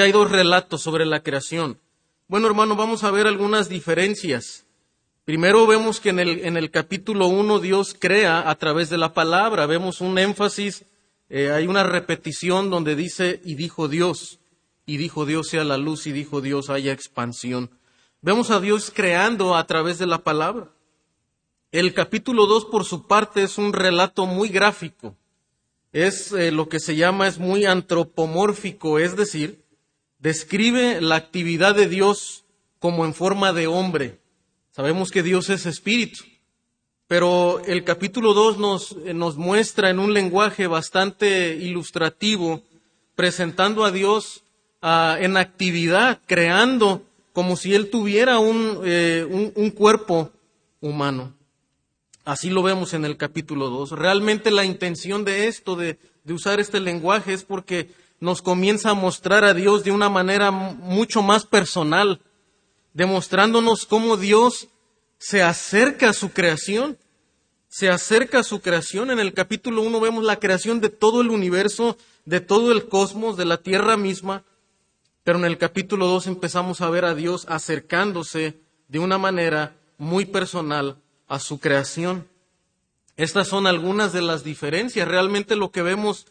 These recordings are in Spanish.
hay dos relatos sobre la creación. Bueno, hermano, vamos a ver algunas diferencias. Primero vemos que en el, en el capítulo 1 Dios crea a través de la palabra. Vemos un énfasis, eh, hay una repetición donde dice, y dijo Dios, y dijo Dios sea la luz, y dijo Dios haya expansión. Vemos a Dios creando a través de la palabra. El capítulo 2, por su parte, es un relato muy gráfico. Es eh, lo que se llama, es muy antropomórfico, es decir, describe la actividad de Dios como en forma de hombre. Sabemos que Dios es espíritu, pero el capítulo 2 nos, eh, nos muestra en un lenguaje bastante ilustrativo, presentando a Dios ah, en actividad, creando como si Él tuviera un, eh, un, un cuerpo humano. Así lo vemos en el capítulo 2. Realmente la intención de esto, de, de, usar este lenguaje, es porque nos comienza a mostrar a Dios de una manera mucho más personal, demostrándonos cómo Dios se acerca a su creación, se acerca a su creación. En el capítulo 1 vemos la creación de todo el universo, de todo el cosmos, de la tierra misma, pero en el capítulo 2 empezamos a ver a Dios acercándose de una manera muy personal a su creación. Estas son algunas de las diferencias. Realmente lo que vemos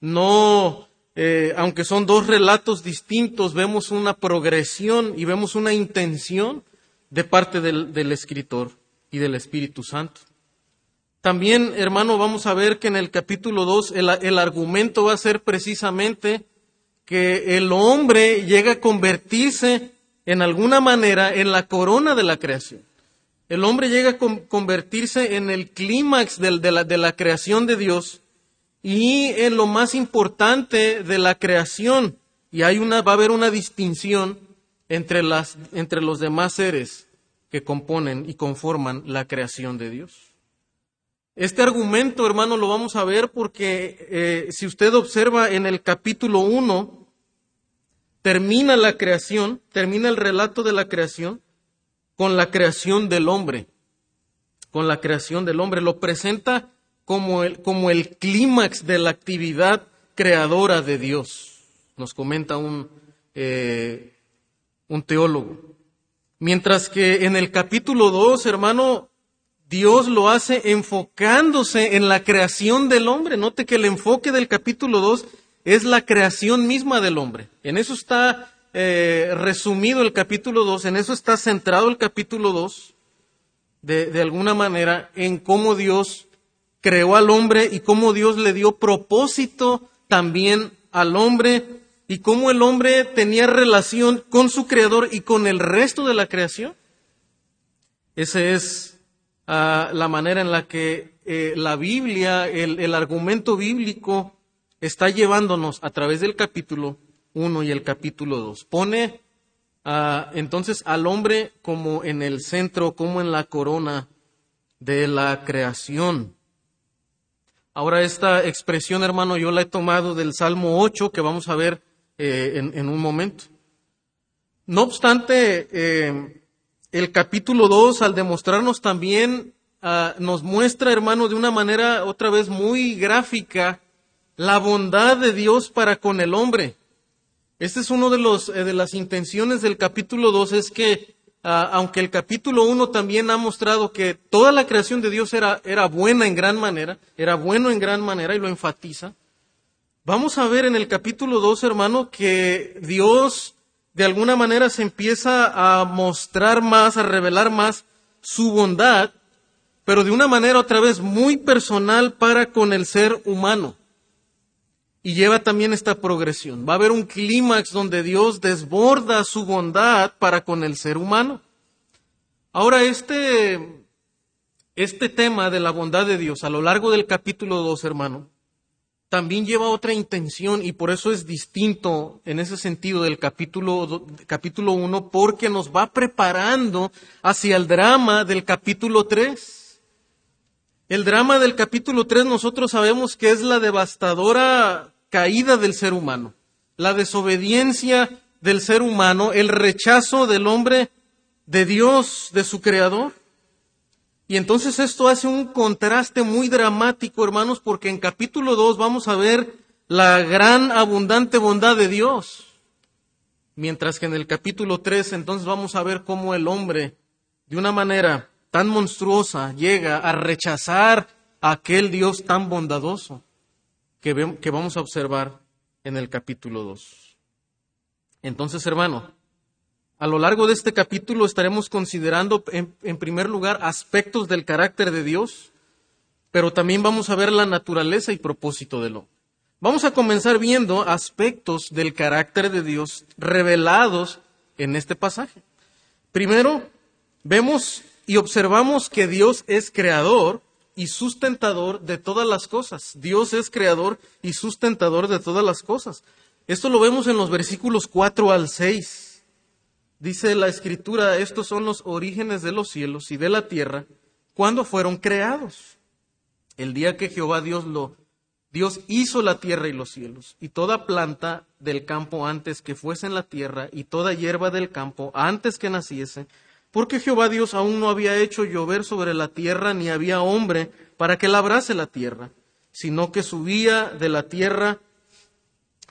no eh, aunque son dos relatos distintos, vemos una progresión y vemos una intención de parte del, escritor y del Espíritu Santo. También, hermano, vamos a ver que en el capítulo 2 el, argumento va a ser precisamente que el hombre llega a convertirse en alguna manera en la corona de la creación. El hombre llega a convertirse en el clímax de, de, de la creación de Dios y en lo más importante de la creación. Y hay una, va a haber una distinción entre, las, entre los demás seres que componen y conforman la creación de Dios. Este argumento, hermano, lo vamos a ver porque eh, si usted observa en el capítulo 1, termina la creación, termina el relato de la creación con la creación del hombre, con la creación del hombre. Lo presenta como el, como el clímax de la actividad creadora de Dios, nos comenta un, eh, un teólogo. Mientras que en el capítulo 2, hermano, Dios lo hace enfocándose en la creación del hombre. Note que el enfoque del capítulo 2 es la creación misma del hombre. En eso está eh, resumido el capítulo 2, en eso está centrado el capítulo 2, de, de alguna manera, en cómo Dios creó al hombre y cómo Dios le dio propósito también al hombre y cómo el hombre tenía relación con su creador y con el resto de la creación. Esa es uh, la manera en la que eh, la Biblia, el, argumento bíblico, está llevándonos a través del capítulo 1 y el capítulo 2. Pone uh, entonces al hombre como en el centro, como en la corona de la creación. Ahora esta expresión, hermano, yo la he tomado del Salmo 8, que vamos a ver eh, en, un momento. No obstante, eh, el capítulo 2, al demostrarnos también, uh, nos muestra, hermano, de una manera otra vez muy gráfica, la bondad de Dios para con el hombre. Este es uno de, eh, de las intenciones del capítulo 2, es que aunque el capítulo 1 también ha mostrado que toda la creación de Dios era, era, buena en gran manera, era bueno en gran manera y lo enfatiza, vamos a ver en el capítulo 2, hermano, que Dios de alguna manera se empieza a mostrar más, a revelar más su bondad, pero de una manera otra vez muy personal para con el ser humano. Y lleva también esta progresión. Va a haber un clímax donde Dios desborda su bondad para con el ser humano. Ahora, este, este tema de la bondad de Dios a lo largo del capítulo 2, hermano, también lleva otra intención y por eso es distinto en ese sentido del capítulo, capítulo 1, porque nos va preparando hacia el drama del capítulo 3. El drama del capítulo 3 nosotros sabemos que es la devastadora caída del ser humano, la desobediencia del ser humano, el rechazo del hombre de Dios, de su creador. Y entonces esto hace un contraste muy dramático, hermanos, porque en capítulo 2 vamos a ver la gran abundante bondad de Dios. Mientras que en el capítulo 3 entonces vamos a ver cómo el hombre, de una manera tan monstruosa, llega a rechazar a aquel Dios tan bondadoso que, que vamos a observar en el capítulo 2. Entonces, hermano, a lo largo de este capítulo estaremos considerando, en, primer lugar, aspectos del carácter de Dios, pero también vamos a ver la naturaleza y propósito de lo. Vamos a comenzar viendo aspectos del carácter de Dios revelados en este pasaje. Primero, vemos y observamos que Dios es creador y sustentador de todas las cosas. Dios es creador y sustentador de todas las cosas. Esto lo vemos en los versículos 4 al 6. Dice la escritura, estos son los orígenes de los cielos y de la tierra, cuando fueron creados. El día que Jehová Dios lo Dios hizo la tierra y los cielos, y toda planta del campo antes que fuese en la tierra, y toda hierba del campo antes que naciese, porque Jehová Dios aún no había hecho llover sobre la tierra, ni había hombre para que labrase la tierra, sino que subía de la tierra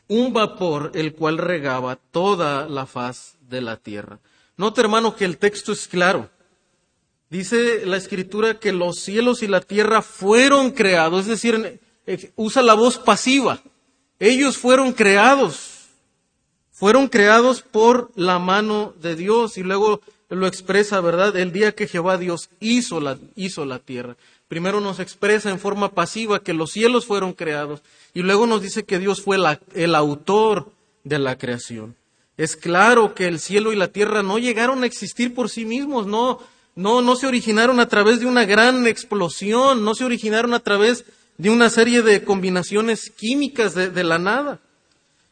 un vapor, el cual regaba toda la faz de la tierra. Nota, hermano, que el texto es claro. Dice la escritura que los cielos y la tierra fueron creados, es decir, usa la voz pasiva. Ellos fueron creados, fueron creados por la mano de Dios y luego lo expresa, ¿verdad? El día que Jehová Dios hizo la, hizo la tierra. Primero nos expresa en forma pasiva que los cielos fueron creados y luego nos dice que Dios fue el autor de la creación. Es claro que el cielo y la tierra no llegaron a existir por sí mismos, no, no, no se originaron a través de una gran explosión, no se originaron a través de una serie de combinaciones químicas de, la nada.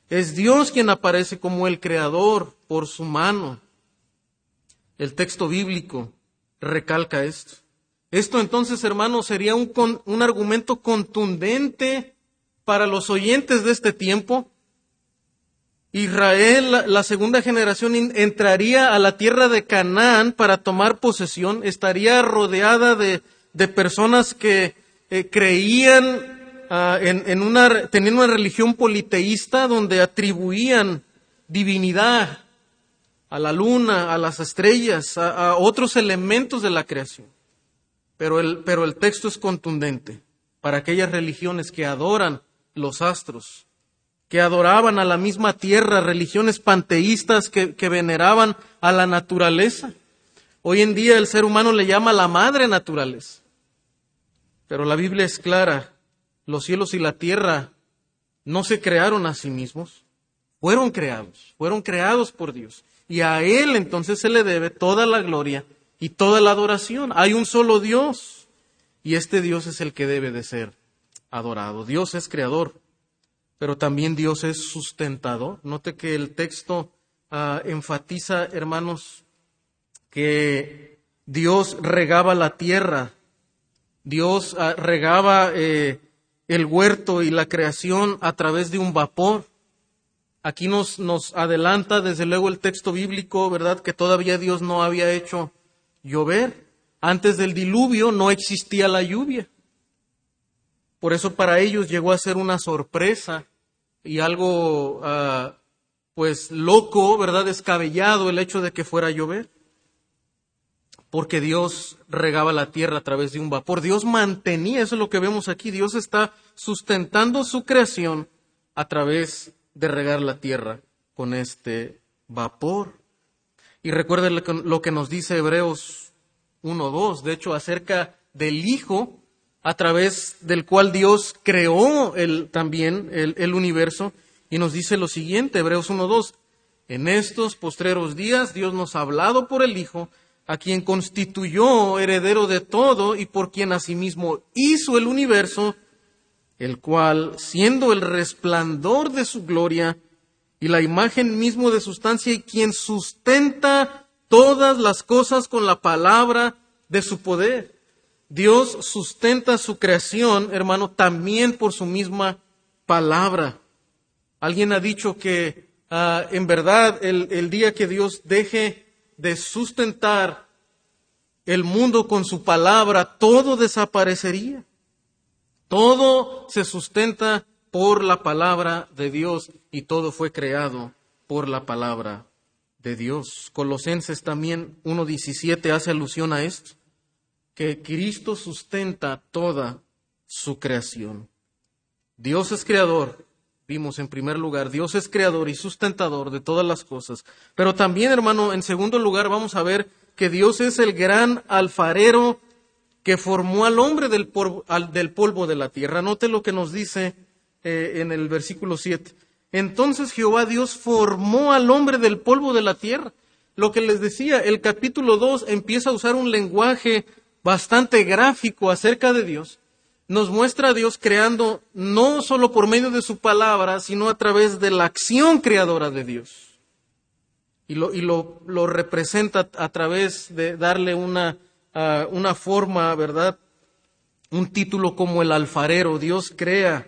Es Dios quien aparece como el creador por su mano. El texto bíblico recalca esto. Esto entonces, hermanos, sería un, un, argumento contundente para los oyentes de este tiempo. Israel, la, segunda generación, entraría a la tierra de Canaán para tomar posesión, estaría rodeada de, de personas que eh, creían ah, en, una, tenían una religión politeísta donde atribuían divinidad a la luna, a las estrellas, a, otros elementos de la creación. Pero el, pero el texto es contundente para aquellas religiones que adoran los astros, que adoraban a la misma tierra, religiones panteístas que, que veneraban a la naturaleza. Hoy en día el ser humano le llama la madre naturaleza. Pero la Biblia es clara, los cielos y la tierra no se crearon a sí mismos, fueron creados, fueron creados por Dios. Y a Él entonces se le debe toda la gloria y toda la adoración. Hay un solo Dios y este Dios es el que debe de ser adorado. Dios es creador, pero también Dios es sustentador. Note que el texto ah, enfatiza, hermanos, que Dios regaba la tierra Dios ah, regaba eh, el huerto y la creación a través de un vapor. Aquí nos, nos adelanta desde luego el texto bíblico, ¿verdad? Que todavía Dios no había hecho llover. Antes del diluvio no existía la lluvia. Por eso para ellos llegó a ser una sorpresa y algo, ah, pues, loco, ¿verdad? Descabellado el hecho de que fuera a llover porque Dios regaba la tierra a través de un vapor. Dios mantenía, eso es lo que vemos aquí, Dios está sustentando su creación a través de regar la tierra con este vapor. Y recuerden lo que nos dice Hebreos 1.2, de hecho, acerca del Hijo a través del cual Dios creó el, también el, el universo. Y nos dice lo siguiente, Hebreos 1.2, en estos postreros días Dios nos ha hablado por el Hijo, a quien constituyó heredero de todo y por quien asimismo hizo el universo, el cual, siendo el resplandor de su gloria y la imagen mismo de sustancia y quien sustenta todas las cosas con la palabra de su poder. Dios sustenta su creación, hermano, también por su misma palabra. Alguien ha dicho que ah, en verdad el, el día que Dios deje de sustentar el mundo con su palabra, todo desaparecería. Todo se sustenta por la palabra de Dios y todo fue creado por la palabra de Dios. Colosenses también 1.17 hace alusión a esto, que Cristo sustenta toda su creación. Dios es creador, vimos en primer lugar, Dios es creador y sustentador de todas las cosas. Pero también, hermano, en segundo lugar vamos a ver que Dios es el gran alfarero que formó al hombre del polvo, de la tierra. Note lo que nos dice eh, en el versículo 7. Entonces Jehová Dios formó al hombre del polvo de la tierra. Lo que les decía, el capítulo 2 empieza a usar un lenguaje bastante gráfico acerca de Dios. Nos muestra a Dios creando no solo por medio de su palabra, sino a través de la acción creadora de Dios. Y lo, y lo, lo representa a través de darle una, una forma, ¿verdad? Un título como el alfarero. Dios crea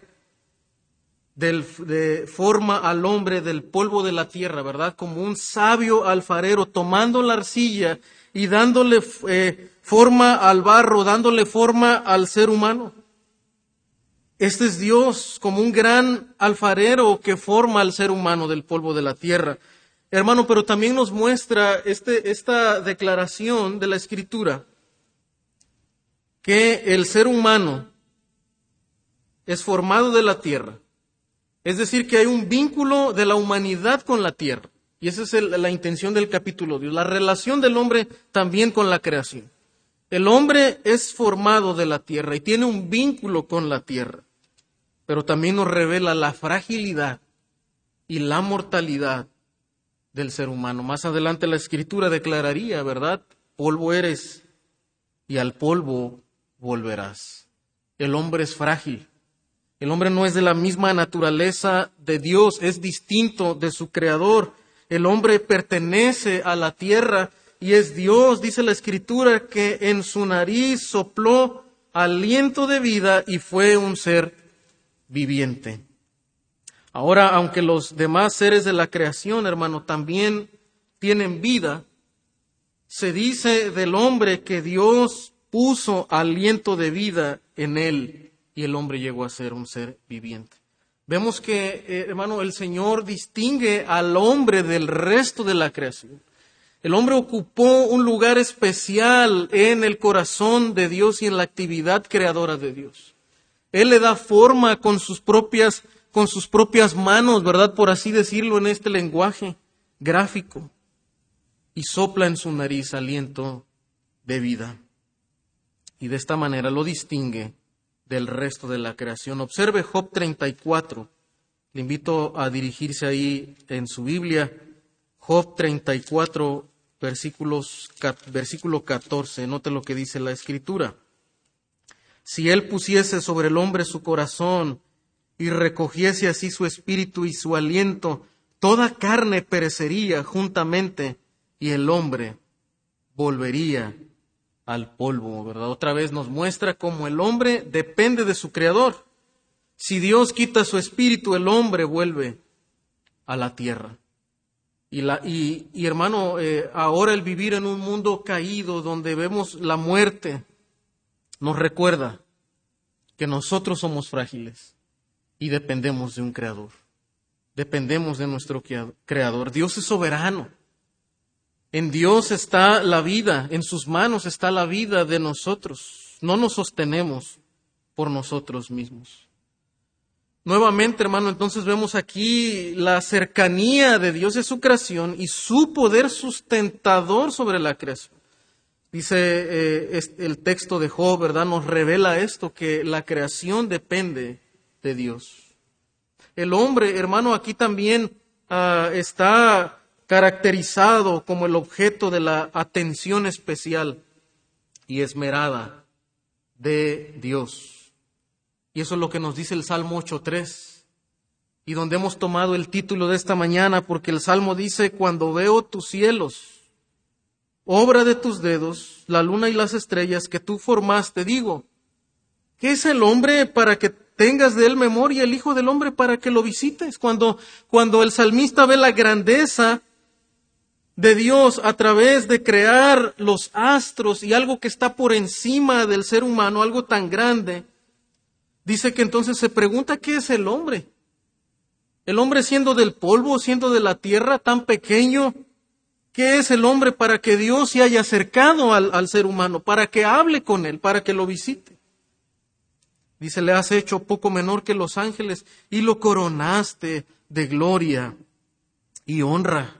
de forma al hombre del polvo de la tierra, ¿verdad? Como un sabio alfarero tomando la arcilla y dándole eh, forma al barro, dándole forma al ser humano. Este es Dios como un gran alfarero que forma al ser humano del polvo de la tierra. Hermano, pero también nos muestra este, esta declaración de la Escritura que el ser humano es formado de la tierra es decir, que hay un vínculo de la humanidad con la tierra. Y esa es la intención del capítulo Dios, la relación del hombre también con la creación. El hombre es formado de la tierra y tiene un vínculo con la tierra, pero también nos revela la fragilidad y la mortalidad del ser humano. Más adelante la escritura declararía, ¿verdad? Polvo eres y al polvo volverás. El hombre es frágil, el hombre no es de la misma naturaleza de Dios, es distinto de su creador. El hombre pertenece a la tierra y es Dios, dice la escritura, que en su nariz sopló aliento de vida y fue un ser viviente. Ahora, aunque los demás seres de la creación, hermano, también tienen vida, se dice del hombre que Dios puso aliento de vida en él y el hombre llegó a ser un ser viviente. Vemos que, eh, hermano, el Señor distingue al hombre del resto de la creación. El hombre ocupó un lugar especial en el corazón de Dios y en la actividad creadora de Dios. Él le da forma con sus propias, con sus propias manos, ¿verdad? Por así decirlo en este lenguaje gráfico. Y sopla en su nariz aliento de vida. Y de esta manera lo distingue del resto de la creación. Observe Job 34. Le invito a dirigirse ahí en su Biblia. Job 34, versículos, versículo 14. Note lo que dice la Escritura. Si él pusiese sobre el hombre su corazón y recogiese así su espíritu y su aliento, toda carne perecería juntamente y el hombre volvería al polvo, ¿verdad? Otra vez nos muestra cómo el hombre depende de su creador. Si Dios quita su espíritu, el hombre vuelve a la tierra. Y, la, y, hermano, eh, ahora el vivir en un mundo caído donde vemos la muerte, nos recuerda que nosotros somos frágiles y dependemos de un creador. Dependemos de nuestro creador. Dios es soberano. En Dios está la vida, en sus manos está la vida de nosotros. No nos sostenemos por nosotros mismos. Nuevamente, hermano, entonces vemos aquí la cercanía de Dios de su creación y su poder sustentador sobre la creación. Dice eh, el texto de Job, ¿verdad? Nos revela esto, que la creación depende de Dios. El hombre, hermano, aquí también ah, está caracterizado como el objeto de la atención especial y esmerada de Dios. Y eso es lo que nos dice el Salmo 8.3 y donde hemos tomado el título de esta mañana porque el Salmo dice, cuando veo tus cielos, obra de tus dedos, la luna y las estrellas que tú formaste, digo, ¿qué es el hombre para que tengas de él memoria, el Hijo del Hombre para que lo visites? Cuando, cuando el salmista ve la grandeza de Dios a través de crear los astros y algo que está por encima del ser humano, algo tan grande, dice que entonces se pregunta qué es el hombre. El hombre siendo del polvo, siendo de la tierra, tan pequeño, ¿qué es el hombre para que Dios se haya acercado al, al ser humano, para que hable con él, para que lo visite? Dice, le has hecho poco menor que los ángeles y lo coronaste de gloria y honra.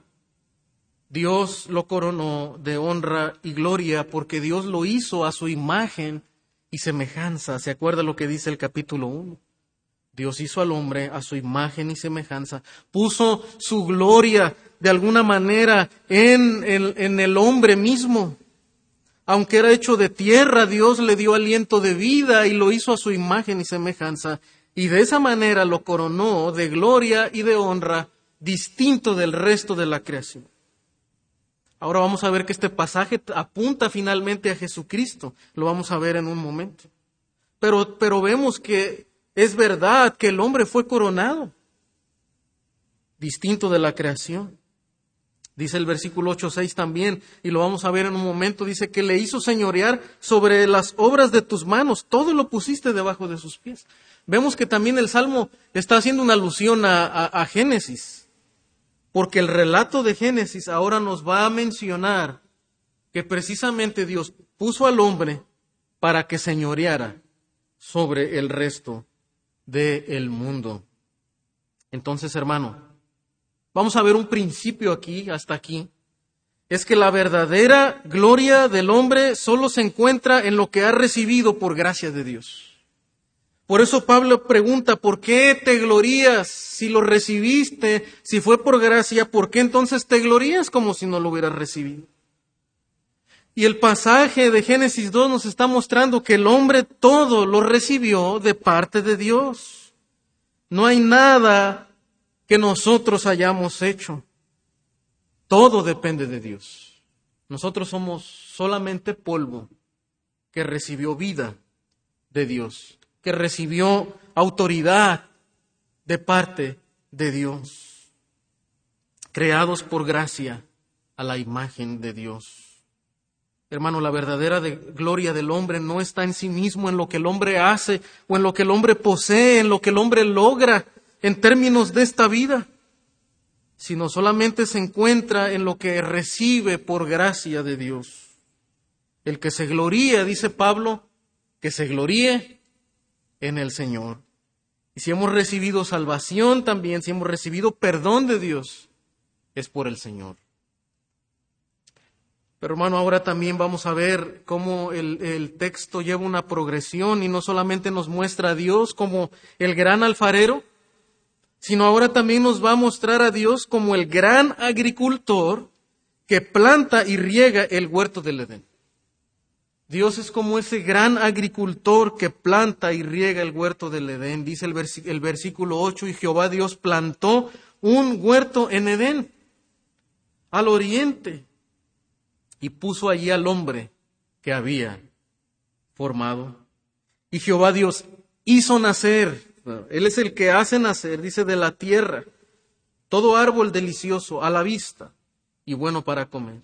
Dios lo coronó de honra y gloria porque Dios lo hizo a su imagen y semejanza. ¿Se acuerda lo que dice el capítulo 1? Dios hizo al hombre a su imagen y semejanza. Puso su gloria de alguna manera en el, en el hombre mismo. Aunque era hecho de tierra, Dios le dio aliento de vida y lo hizo a su imagen y semejanza. Y de esa manera lo coronó de gloria y de honra, distinto del resto de la creación. Ahora vamos a ver que este pasaje apunta finalmente a Jesucristo. Lo vamos a ver en un momento. Pero, pero vemos que es verdad que el hombre fue coronado, distinto de la creación. Dice el versículo 8.6 también, y lo vamos a ver en un momento, dice que le hizo señorear sobre las obras de tus manos, todo lo pusiste debajo de sus pies. Vemos que también el Salmo está haciendo una alusión a, a Génesis porque el relato de Génesis ahora nos va a mencionar que precisamente Dios puso al hombre para que señoreara sobre el resto del mundo. Entonces, hermano, vamos a ver un principio aquí, hasta aquí. Es que la verdadera gloria del hombre solo se encuentra en lo que ha recibido por gracia de Dios. Por eso Pablo pregunta, ¿por qué te glorías si lo recibiste, si fue por gracia, ¿por qué entonces te glorías como si no lo hubieras recibido? Y el pasaje de Génesis 2 nos está mostrando que el hombre todo lo recibió de parte de Dios. No hay nada que nosotros hayamos hecho. Todo depende de Dios. Nosotros somos solamente polvo que recibió vida de Dios que recibió autoridad de parte de Dios, creados por gracia a la imagen de Dios. Hermano, la verdadera gloria del hombre no está en sí mismo, en lo que el hombre hace o en lo que el hombre posee, en lo que el hombre logra en términos de esta vida, sino solamente se encuentra en lo que recibe por gracia de Dios. El que se gloríe, dice Pablo, que se gloríe en el Señor. Y si hemos recibido salvación también, si hemos recibido perdón de Dios, es por el Señor. Pero hermano, ahora también vamos a ver cómo el, el, texto lleva una progresión y no solamente nos muestra a Dios como el gran alfarero, sino ahora también nos va a mostrar a Dios como el gran agricultor que planta y riega el huerto del Edén. Dios es como ese gran agricultor que planta y riega el huerto del Edén. Dice el, versículo 8, y Jehová Dios plantó un huerto en Edén, al oriente, y puso allí al hombre que había formado. Y Jehová Dios hizo nacer, Él es el que hace nacer, dice, de la tierra, todo árbol delicioso a la vista y bueno para comer.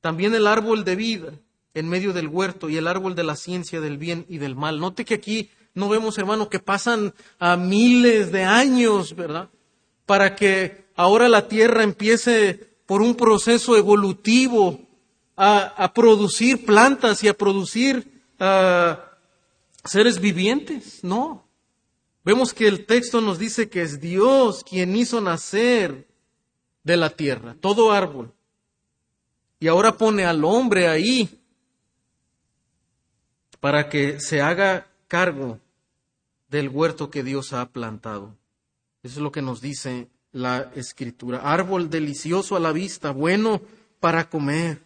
También el árbol de vida en medio del huerto y el árbol de la ciencia del bien y del mal. Note que aquí no vemos, hermano, que pasan a miles de años, ¿verdad? Para que ahora la tierra empiece por un proceso evolutivo a, producir plantas y a producir ah, seres vivientes. No. Vemos que el texto nos dice que es Dios quien hizo nacer de la tierra todo árbol. Y ahora pone al hombre ahí para que se haga cargo del huerto que Dios ha plantado. Eso es lo que nos dice la escritura. Árbol delicioso a la vista, bueno para comer.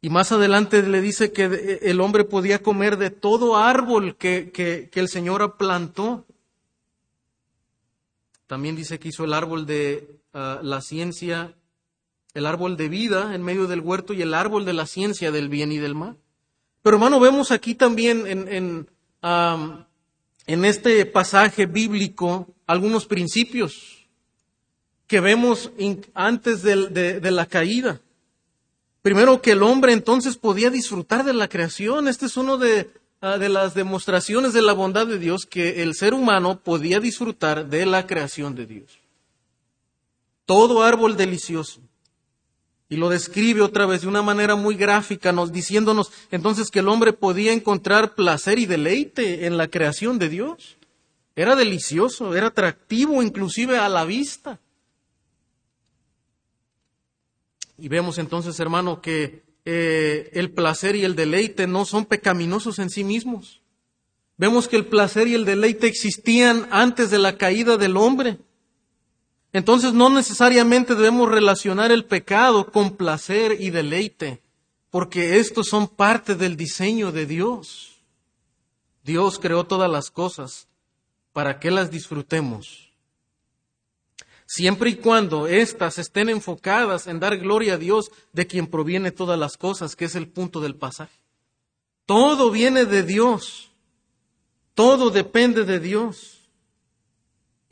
Y más adelante le dice que el hombre podía comer de todo árbol que, que, el Señor plantó. También dice que hizo el árbol de ah, la ciencia, el árbol de vida en medio del huerto y el árbol de la ciencia del bien y del mal. Pero hermano, vemos aquí también en, este pasaje bíblico algunos principios que vemos antes de, la caída. Primero que el hombre entonces podía disfrutar de la creación. Este es uno ah, de las demostraciones de la bondad de Dios, que el ser humano podía disfrutar de la creación de Dios. todo árbol delicioso. Y lo describe otra vez de una manera muy gráfica, nos diciéndonos entonces que el hombre podía encontrar placer y deleite en la creación de Dios. Era delicioso, era atractivo inclusive a la vista. Y vemos entonces, hermano, que eh, el placer y el deleite no son pecaminosos en sí mismos. Vemos que el placer y el deleite existían antes de la caída del hombre. Entonces no necesariamente debemos relacionar el pecado con placer y deleite, porque estos son parte del diseño de Dios. Dios creó todas las cosas para que las disfrutemos. Siempre y cuando éstas estén enfocadas en dar gloria a Dios de quien proviene todas las cosas, que es el punto del pasaje. Todo viene de Dios. Todo depende de Dios.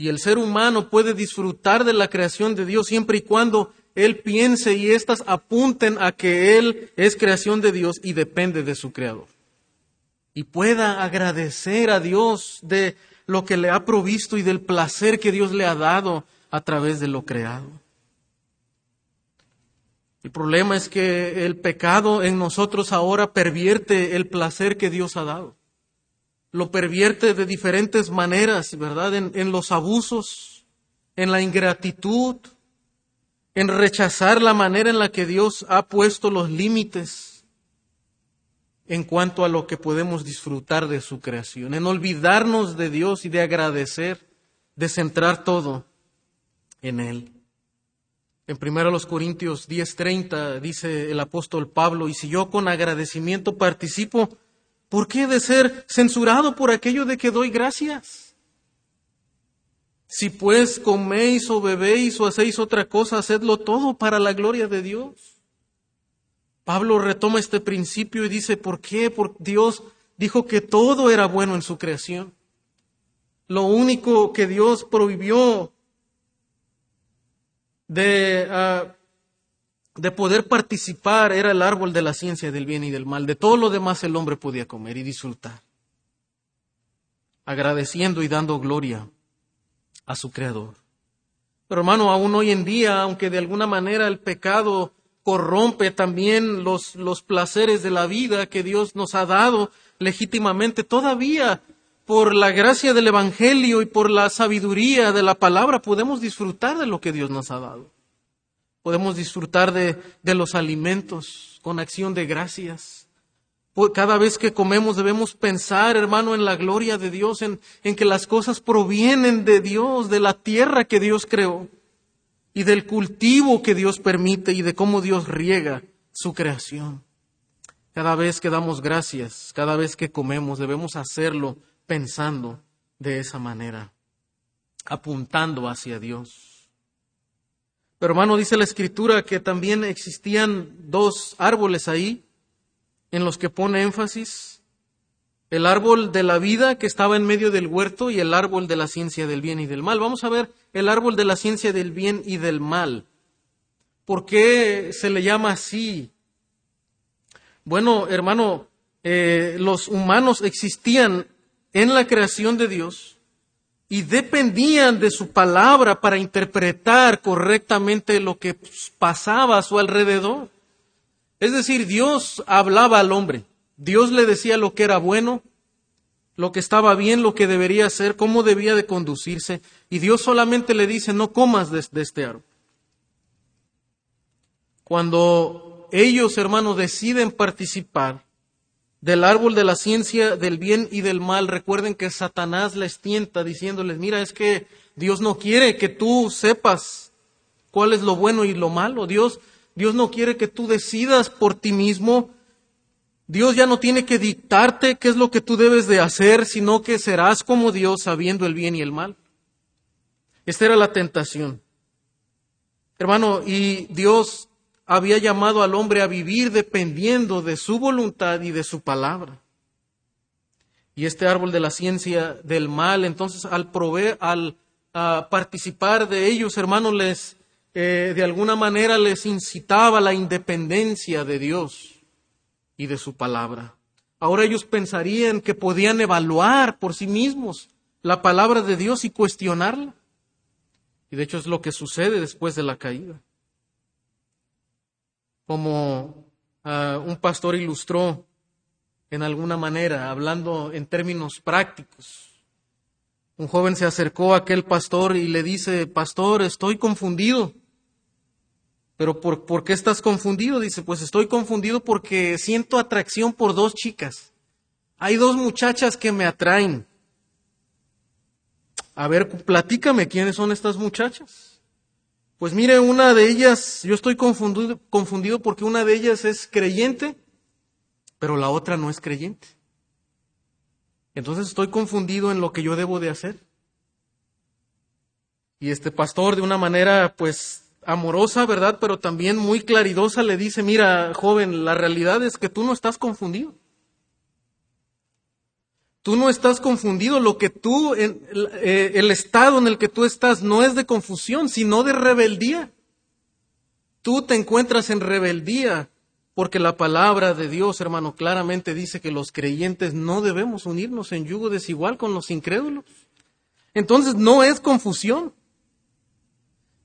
Y el ser humano puede disfrutar de la creación de Dios siempre y cuando él piense y éstas apunten a que él es creación de Dios y depende de su creador. Y pueda agradecer a Dios de lo que le ha provisto y del placer que Dios le ha dado a través de lo creado. El problema es que el pecado en nosotros ahora pervierte el placer que Dios ha dado lo pervierte de diferentes maneras, ¿verdad? En, los abusos, en la ingratitud, en rechazar la manera en la que Dios ha puesto los límites en cuanto a lo que podemos disfrutar de su creación, en olvidarnos de Dios y de agradecer, de centrar todo en Él. En 1 Corintios 10:30 dice el apóstol Pablo, y si yo con agradecimiento participo ¿Por qué de ser censurado por aquello de que doy gracias? Si pues coméis o bebéis o hacéis otra cosa, hacedlo todo para la gloria de Dios. Pablo retoma este principio y dice, ¿por qué? Porque Dios dijo que todo era bueno en su creación. Lo único que Dios prohibió de ah, de poder participar era el árbol de la ciencia del bien y del mal. De todo lo demás el hombre podía comer y disfrutar, agradeciendo y dando gloria a su Creador. Pero hermano, aún hoy en día, aunque de alguna manera el pecado corrompe también los, los placeres de la vida que Dios nos ha dado legítimamente, todavía por la gracia del Evangelio y por la sabiduría de la palabra podemos disfrutar de lo que Dios nos ha dado. Podemos disfrutar de, los alimentos con acción de gracias. Cada vez que comemos debemos pensar, hermano, en la gloria de Dios, en, en que las cosas provienen de Dios, de la tierra que Dios creó y del cultivo que Dios permite y de cómo Dios riega su creación. Cada vez que damos gracias, cada vez que comemos, debemos hacerlo pensando de esa manera, apuntando hacia Dios. Pero hermano, dice la escritura que también existían dos árboles ahí en los que pone énfasis. El árbol de la vida que estaba en medio del huerto y el árbol de la ciencia del bien y del mal. Vamos a ver el árbol de la ciencia del bien y del mal. ¿Por qué se le llama así? Bueno, hermano, eh, los humanos existían en la creación de Dios y dependían de su palabra para interpretar correctamente lo que pasaba a su alrededor. Es decir, Dios hablaba al hombre, Dios le decía lo que era bueno, lo que estaba bien, lo que debería hacer, cómo debía de conducirse, y Dios solamente le dice, no comas de, de este árbol. Cuando ellos, hermanos, deciden participar, del árbol de la ciencia del bien y del mal, recuerden que Satanás les tienta diciéndoles, mira, es que Dios no quiere que tú sepas cuál es lo bueno y lo malo. Dios, Dios no quiere que tú decidas por ti mismo. Dios ya no tiene que dictarte qué es lo que tú debes de hacer, sino que serás como Dios sabiendo el bien y el mal. Esta era la tentación. Hermano, y Dios había llamado al hombre a vivir dependiendo de su voluntad y de su palabra. Y este árbol de la ciencia del mal, entonces al proveer, al participar de ellos, hermanos, les eh, de alguna manera les incitaba la independencia de Dios y de su palabra. Ahora ellos pensarían que podían evaluar por sí mismos la palabra de Dios y cuestionarla. Y de hecho es lo que sucede después de la caída. Como uh, un pastor ilustró en alguna manera, hablando en términos prácticos. Un joven se acercó a aquel pastor y le dice, pastor, estoy confundido. Pero por, por, qué estás confundido? Dice, pues estoy confundido porque siento atracción por dos chicas. Hay dos muchachas que me atraen. A ver, platícame quiénes son estas muchachas. Pues mire, una de ellas, yo estoy confundido, confundido porque una de ellas es creyente, pero la otra no es creyente. Entonces estoy confundido en lo que yo debo de hacer. Y este pastor de una manera pues amorosa, ¿verdad? Pero también muy claridosa le dice, mira, joven, la realidad es que tú no estás confundido. Tú no estás confundido. Lo que tú, eh, el estado en el que tú estás no es de confusión, sino de rebeldía. Tú te encuentras en rebeldía porque la palabra de Dios, hermano, claramente dice que los creyentes no debemos unirnos en yugo desigual con los incrédulos. Entonces no es confusión.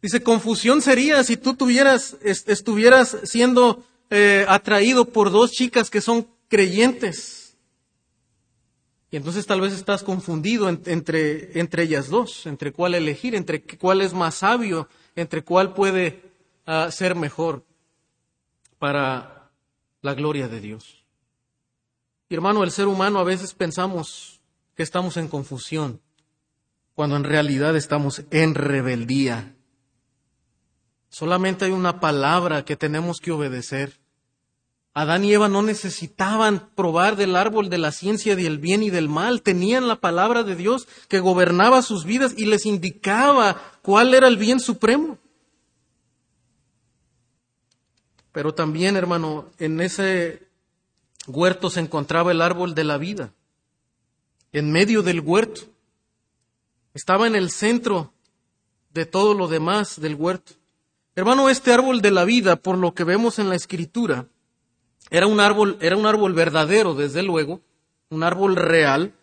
Dice, confusión sería si tú tuvieras, estuvieras siendo eh, atraído por dos chicas que son creyentes. Y entonces tal vez estás confundido entre, entre ellas dos, entre cuál elegir, entre cuál es más sabio, entre cuál puede ah, ser mejor para la gloria de Dios. Y hermano, el ser humano a veces pensamos que estamos en confusión, cuando en realidad estamos en rebeldía Solamente hay una palabra que tenemos que obedecer. Adán y Eva no necesitaban probar del árbol de la ciencia del bien y del mal, tenían la palabra de Dios que gobernaba sus vidas y les indicaba cuál era el bien supremo. Pero también, hermano, en ese huerto se encontraba el árbol de la vida, en medio del huerto. Estaba en el centro de todo lo demás del huerto. Hermano, este árbol de la vida, por lo que vemos en la escritura, era un árbol, era un árbol verdadero, desde luego, un árbol real,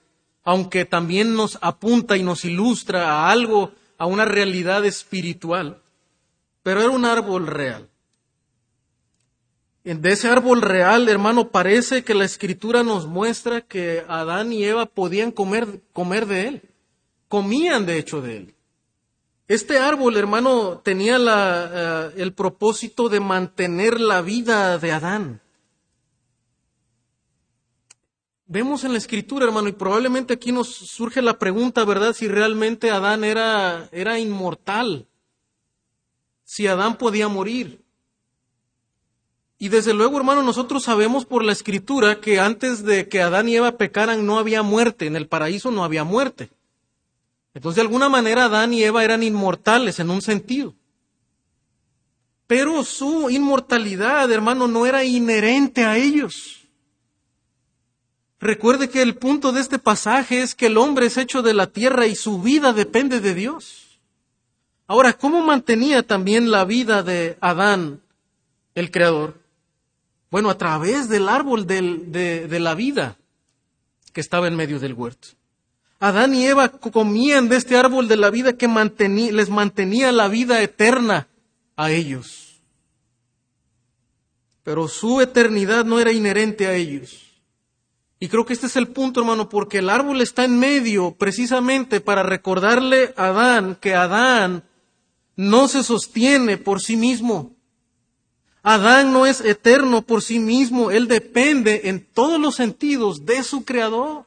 aunque también nos apunta y nos ilustra a algo, a una realidad espiritual, pero era un árbol real. De ese árbol real, hermano, parece que la escritura nos muestra que Adán y Eva podían comer, comer de él. Comían, de hecho, de él. Este árbol, hermano, tenía eh, el propósito de mantener la vida de Adán. Vemos en la escritura, hermano, y probablemente aquí nos surge la pregunta, ¿verdad? Si realmente Adán era, era inmortal, si Adán podía morir. Y desde luego, hermano, nosotros sabemos por la escritura que antes de que Adán y Eva pecaran no había muerte, en el paraíso no había muerte. Entonces, de alguna manera, Adán y Eva eran inmortales en un sentido. Pero su inmortalidad, hermano, no era inherente a ellos. Recuerde que el punto de este pasaje es que el hombre es hecho de la tierra y su vida depende de Dios. Ahora, ¿cómo mantenía también la vida de Adán, el Creador? Bueno, a través del árbol de, la vida que estaba en medio del huerto. Adán y Eva comían de este árbol de la vida que les mantenía la vida eterna a ellos. Pero su eternidad no era inherente a ellos. Y creo que este es el punto, hermano, porque el árbol está en medio precisamente para recordarle a Adán que Adán no se sostiene por sí mismo. Adán no es eterno por sí mismo, él depende en todos los sentidos de su creador.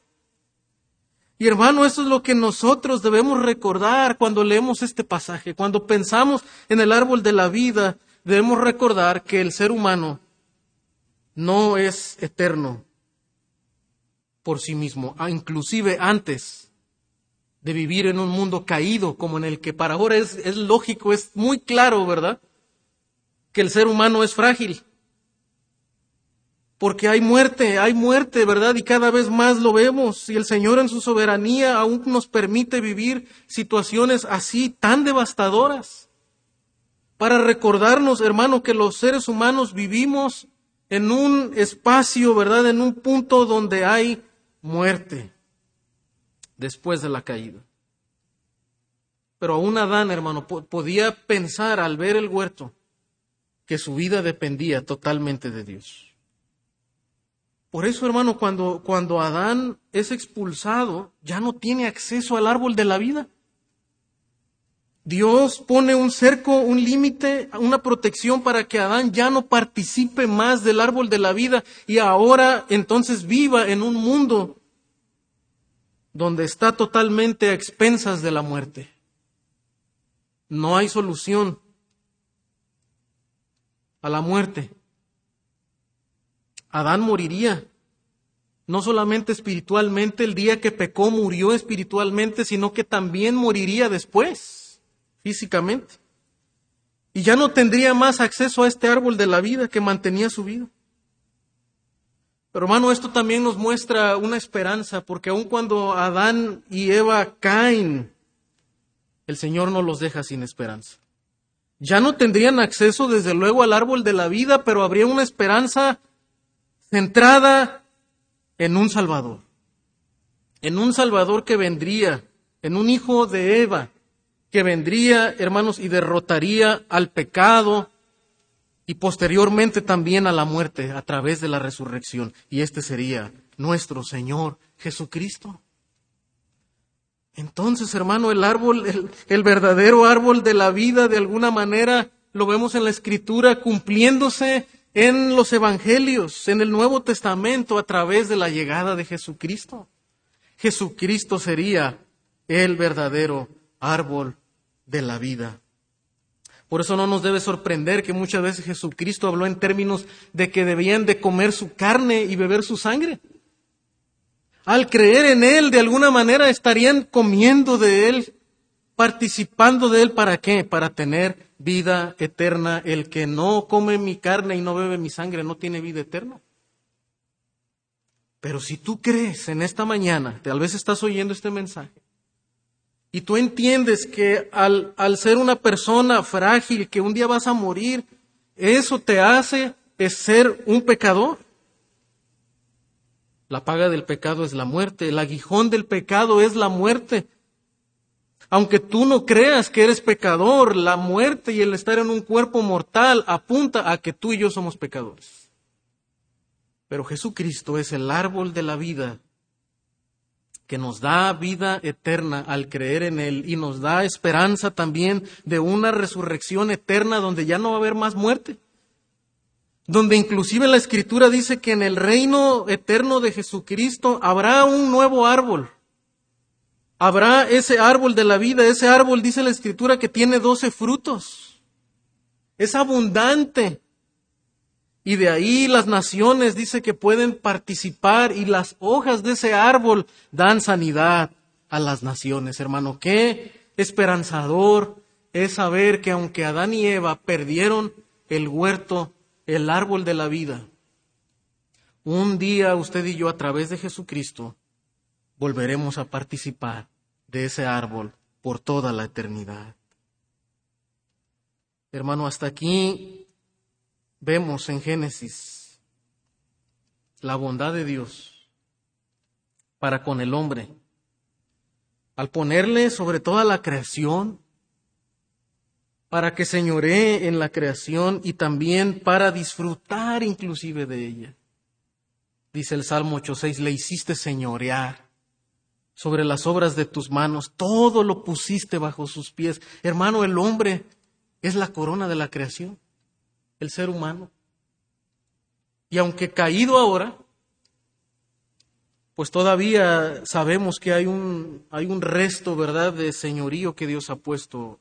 Y hermano, eso es lo que nosotros debemos recordar cuando leemos este pasaje. Cuando pensamos en el árbol de la vida, debemos recordar que el ser humano no es eterno por sí mismo, inclusive antes de vivir en un mundo caído como en el que para ahora es lógico, es muy claro, ¿verdad? Que el ser humano es frágil porque hay muerte, hay muerte, ¿verdad? Y cada vez más lo vemos. Y el Señor en su soberanía aún nos permite vivir situaciones así tan devastadoras. Para recordarnos, hermano, que los seres humanos vivimos en un espacio, ¿verdad? En un punto donde hay muerte después de la caída. Pero aún Adán, hermano, podía pensar al ver el huerto que su vida dependía totalmente de Dios. Por eso, hermano, cuando, cuando Adán es expulsado, ya no tiene acceso al árbol de la vida. Dios pone un cerco, un límite, una protección para que Adán ya no participe más del árbol de la vida y ahora entonces viva en un mundo donde está totalmente a expensas de la muerte. No hay solución a la muerte. Adán moriría. No solamente espiritualmente, el día que pecó murió espiritualmente, sino que también moriría después, físicamente. Y ya no tendría más acceso a este árbol de la vida que mantenía su vida. Pero hermano, esto también nos muestra una esperanza, porque aun cuando Adán y Eva caen, el Señor no los deja sin esperanza. Ya no tendrían acceso desde luego al árbol de la vida, pero habría una esperanza centrada en un Salvador, en un Salvador que vendría, en un hijo de Eva, que vendría, hermanos, y derrotaría al pecado y posteriormente también a la muerte a través de la resurrección. Y este sería nuestro Señor Jesucristo. Entonces, hermano, el árbol, el, el, verdadero árbol de la vida, de alguna manera, lo vemos en la Escritura cumpliéndose en los evangelios, en el Nuevo Testamento, a través de la llegada de Jesucristo. Jesucristo sería el verdadero árbol de la vida. Por eso no nos debe sorprender que muchas veces Jesucristo habló en términos de que debían de comer su carne y beber su sangre. Al creer en Él, de alguna manera estarían comiendo de Él, participando de Él, ¿para qué? Para tener vida eterna. El que no come mi carne y no bebe mi sangre no tiene vida eterna. Pero si tú crees en esta mañana, tal vez estás oyendo este mensaje, y tú entiendes que al, al ser una persona frágil, que un día vas a morir, eso te hace ser un pecador. La paga del pecado es la muerte, el aguijón del pecado es la muerte. Aunque tú no creas que eres pecador, la muerte y el estar en un cuerpo mortal apunta a que tú y yo somos pecadores. Pero Jesucristo es el árbol de la vida que nos da vida eterna al creer en Él y nos da esperanza también de una resurrección eterna donde ya no va a haber más muerte. Donde inclusive la escritura dice que en el reino eterno de Jesucristo habrá un nuevo árbol Habrá ese árbol de la vida, ese árbol dice la escritura que tiene doce frutos. Es abundante. Y de ahí las naciones dice que pueden participar y las hojas de ese árbol dan sanidad a las naciones, hermano. Qué esperanzador es saber que aunque Adán y Eva perdieron el huerto, el árbol de la vida, un día usted y yo a través de Jesucristo volveremos a participar de ese árbol por toda la eternidad. Hermano, hasta aquí vemos en Génesis la bondad de Dios para con el hombre, al ponerle sobre toda la creación, para que señoree en la creación y también para disfrutar inclusive de ella. Dice el Salmo 8.6, le hiciste señorear sobre las obras de tus manos, todo lo pusiste bajo sus pies. Hermano, el hombre es la corona de la creación, el ser humano. Y aunque caído ahora, pues todavía sabemos que hay un, hay un resto, ¿verdad?, de señorío que Dios ha puesto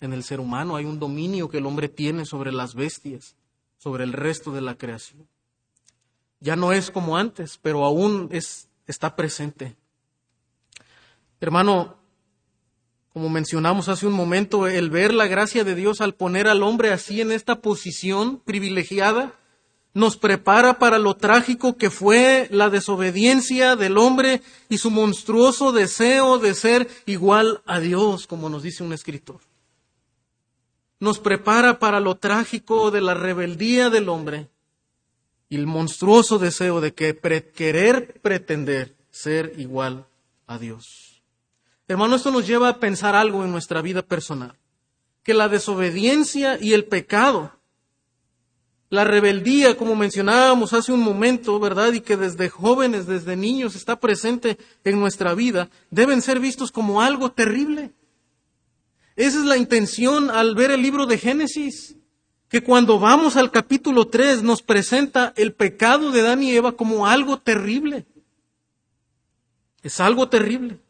en el ser humano, hay un dominio que el hombre tiene sobre las bestias, sobre el resto de la creación. Ya no es como antes, pero aún es, está presente. Hermano, como mencionamos hace un momento, el ver la gracia de Dios al poner al hombre así en esta posición privilegiada, nos prepara para lo trágico que fue la desobediencia del hombre y su monstruoso deseo de ser igual a Dios, como nos dice un escritor. Nos prepara para lo trágico de la rebeldía del hombre y el monstruoso deseo de que querer pretender ser igual a Dios. Hermano, esto nos lleva a pensar algo en nuestra vida personal. Que la desobediencia y el pecado, la rebeldía, como mencionábamos hace un momento, ¿verdad? Y que desde jóvenes, desde niños está presente en nuestra vida, deben ser vistos como algo terrible. Esa es la intención al ver el libro de Génesis, que cuando vamos al capítulo 3 nos presenta el pecado de Adán y Eva como algo terrible. Es algo terrible.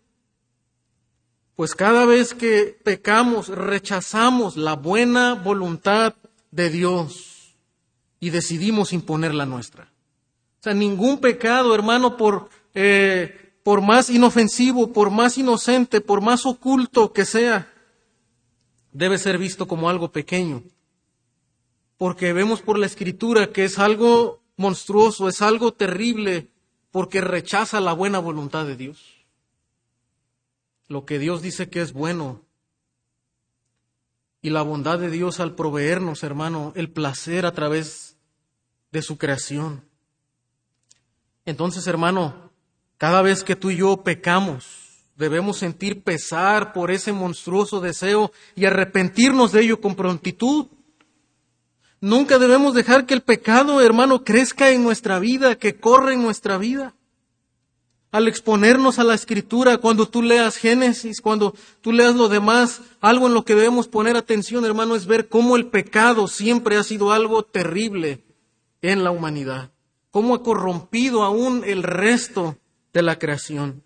Pues cada vez que pecamos, rechazamos la buena voluntad de Dios y decidimos imponer la nuestra. O sea, ningún pecado, hermano, por, eh, por más inofensivo, por más inocente, por más oculto que sea, debe ser visto como algo pequeño. Porque vemos por la escritura que es algo monstruoso, es algo terrible, porque rechaza la buena voluntad de Dios lo que Dios dice que es bueno y la bondad de Dios al proveernos, hermano, el placer a través de su creación. Entonces, hermano, cada vez que tú y yo pecamos, debemos sentir pesar por ese monstruoso deseo y arrepentirnos de ello con prontitud. Nunca debemos dejar que el pecado, hermano, crezca en nuestra vida, que corra en nuestra vida al exponernos a la escritura, cuando tú leas Génesis, cuando tú leas lo demás, algo en lo que debemos poner atención, hermano, es ver cómo el pecado siempre ha sido algo terrible en la humanidad, cómo ha corrompido aún el resto de la creación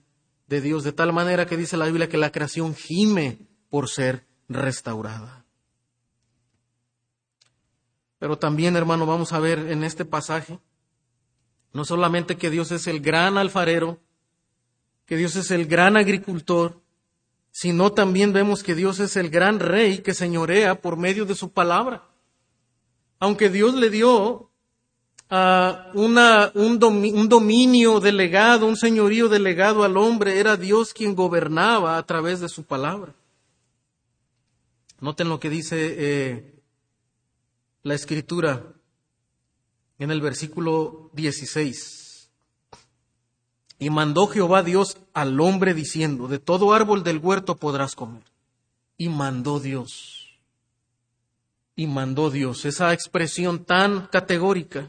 de Dios, de tal manera que dice la Biblia que la creación gime por ser restaurada. Pero también, hermano, vamos a ver en este pasaje, no solamente que Dios es el gran alfarero, que Dios es el gran agricultor, sino también vemos que Dios es el gran rey que señorea por medio de su palabra. Aunque Dios le dio uh, un, un, dominio delegado, un señorío delegado al hombre, era Dios quien gobernaba a través de su palabra. Noten lo que dice eh, la escritura en el versículo 16. Y mandó Jehová Dios al hombre diciendo, de todo árbol del huerto podrás comer. Y mandó Dios. Y mandó Dios. Esa expresión tan categórica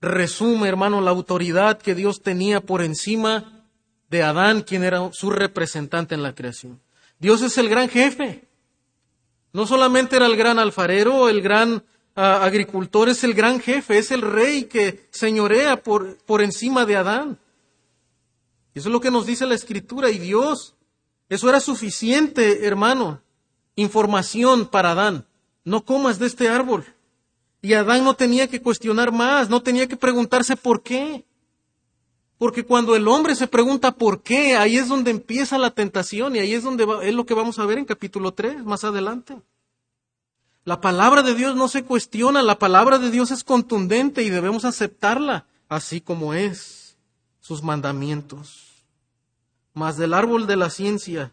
resume, hermano, la autoridad que Dios tenía por encima de Adán, quien era su representante en la creación. Dios es el gran jefe. No solamente era el gran alfarero, el gran ah, agricultor, es el gran jefe, es el rey que señorea por, por encima de Adán. Eso es lo que nos dice la escritura y Dios. Eso era suficiente, hermano. Información para Adán. No comas de este árbol. Y Adán no tenía que cuestionar más, no tenía que preguntarse por qué. Porque cuando el hombre se pregunta por qué, ahí es donde empieza la tentación y ahí es donde es lo que vamos a ver en capítulo 3, más adelante. La palabra de Dios no se cuestiona, la palabra de Dios es contundente y debemos aceptarla así como es, sus mandamientos. Mas del árbol de la ciencia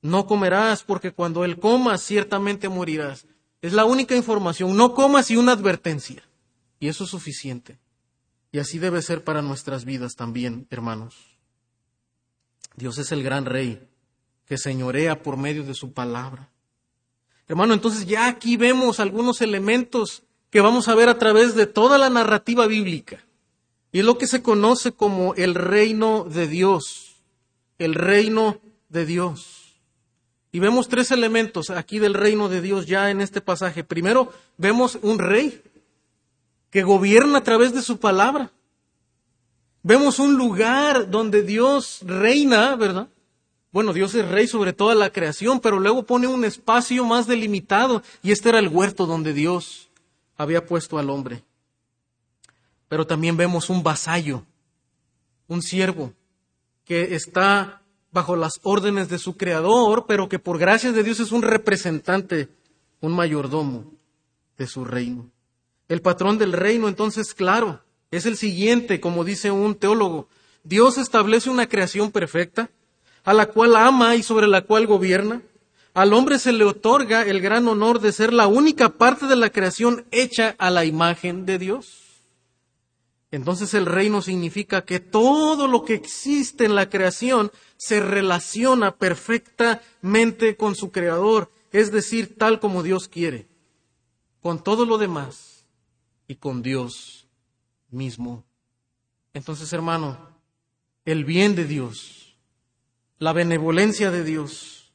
no comerás, porque cuando él comas ciertamente morirás. Es la única información. No comas y una advertencia. Y eso es suficiente. Y así debe ser para nuestras vidas también, hermanos. Dios es el gran rey que señorea por medio de su palabra. Hermano, entonces ya aquí vemos algunos elementos que vamos a ver a través de toda la narrativa bíblica. Y es lo que se conoce como el reino de Dios el reino de Dios. Y vemos tres elementos aquí del reino de Dios ya en este pasaje. Primero, vemos un rey que gobierna a través de su palabra. Vemos un lugar donde Dios reina, ¿verdad? Bueno, Dios es rey sobre toda la creación, pero luego pone un espacio más delimitado y este era el huerto donde Dios había puesto al hombre. Pero también vemos un vasallo, un siervo, que está bajo las órdenes de su creador, pero que por gracia de Dios es un representante, un mayordomo de su reino. El patrón del reino, entonces, claro, es el siguiente, como dice un teólogo. Dios establece una creación perfecta, a la cual ama y sobre la cual gobierna. Al hombre se le otorga el gran honor de ser la única parte de la creación hecha a la imagen de Dios. Entonces el reino significa que todo lo que existe en la creación se relaciona perfectamente con su creador, es decir, tal como Dios quiere, con todo lo demás y con Dios mismo. Entonces, hermano, el bien de Dios, la benevolencia de Dios,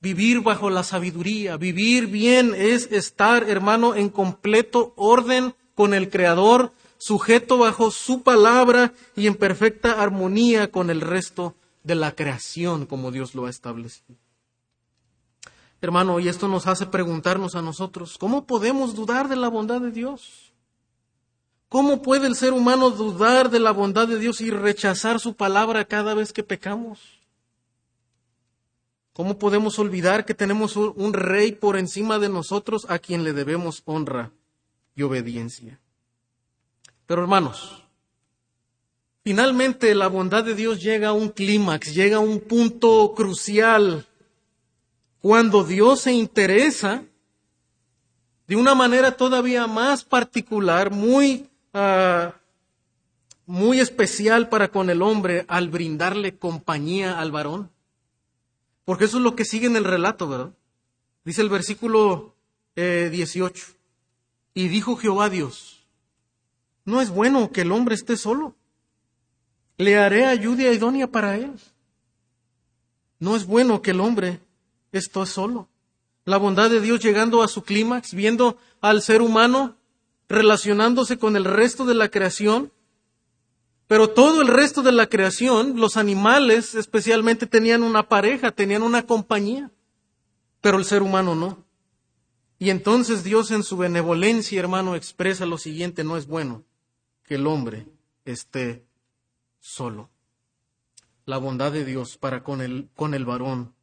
vivir bajo la sabiduría, vivir bien es estar, hermano, en completo orden con el Creador, sujeto bajo su palabra y en perfecta armonía con el resto de la creación como Dios lo ha establecido. Hermano, y esto nos hace preguntarnos a nosotros, ¿cómo podemos dudar de la bondad de Dios? ¿Cómo puede el ser humano dudar de la bondad de Dios y rechazar su palabra cada vez que pecamos? ¿Cómo podemos olvidar que tenemos un rey por encima de nosotros a quien le debemos honra y obediencia? Pero hermanos, finalmente la bondad de Dios llega a un clímax, llega a un punto crucial cuando Dios se interesa de una manera todavía más particular, muy, uh, muy especial para con el hombre al brindarle compañía al varón. Porque eso es lo que sigue en el relato, ¿verdad? Dice el versículo eh, 18. Y dijo Jehová Dios, no es bueno que el hombre esté solo. Le haré ayuda idónea para él. No es bueno que el hombre esté solo. La bondad de Dios llegando a su clímax, viendo al ser humano relacionándose con el resto de la creación, pero todo el resto de la creación, los animales especialmente tenían una pareja, tenían una compañía, pero el ser humano no. Y entonces Dios en su benevolencia, hermano, expresa lo siguiente, no es bueno que el hombre esté solo. La bondad de Dios para con el, con el varón.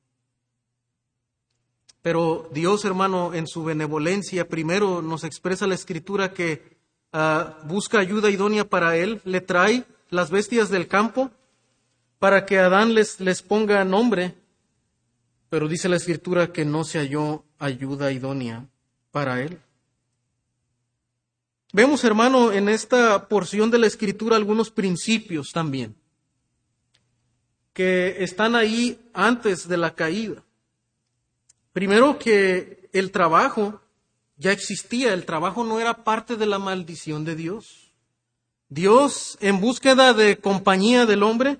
Pero Dios, hermano, en su benevolencia, primero nos expresa la escritura que uh, busca ayuda idónea para él, le trae las bestias del campo para que Adán les, les ponga nombre. Pero dice la escritura que no se halló ayuda idónea para él. Vemos, hermano, en esta porción de la escritura algunos principios también que están ahí antes de la caída. Primero que el trabajo ya existía, el trabajo no era parte de la maldición de Dios. Dios, en búsqueda de compañía del hombre,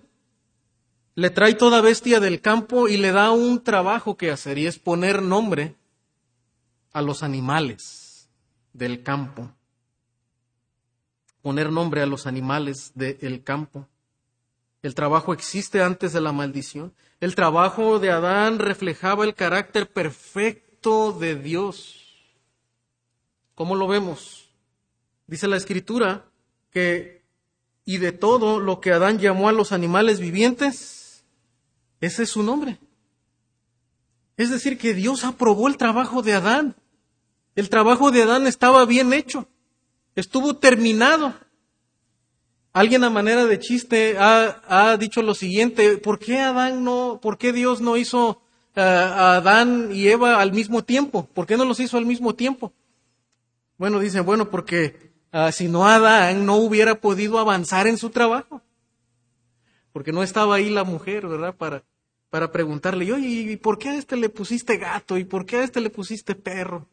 le trae toda bestia del campo y le da un trabajo que hacer, y es poner nombre a los animales del campo poner nombre a los animales del campo. El trabajo existe antes de la maldición. El trabajo de Adán reflejaba el carácter perfecto de Dios. ¿Cómo lo vemos? Dice la escritura que, y de todo lo que Adán llamó a los animales vivientes, ese es su nombre. Es decir, que Dios aprobó el trabajo de Adán. El trabajo de Adán estaba bien hecho estuvo terminado. Alguien a manera de chiste ha, dicho lo siguiente, ¿por qué Adán no, por qué Dios no hizo eh, a Adán y Eva al mismo tiempo? ¿Por qué no los hizo al mismo tiempo? Bueno, dicen, bueno, porque ah, si no Adán no hubiera podido avanzar en su trabajo. Porque no estaba ahí la mujer, ¿verdad? Para, para preguntarle, oye, ¿y por qué a este le pusiste gato? ¿Y por qué a este le pusiste perro?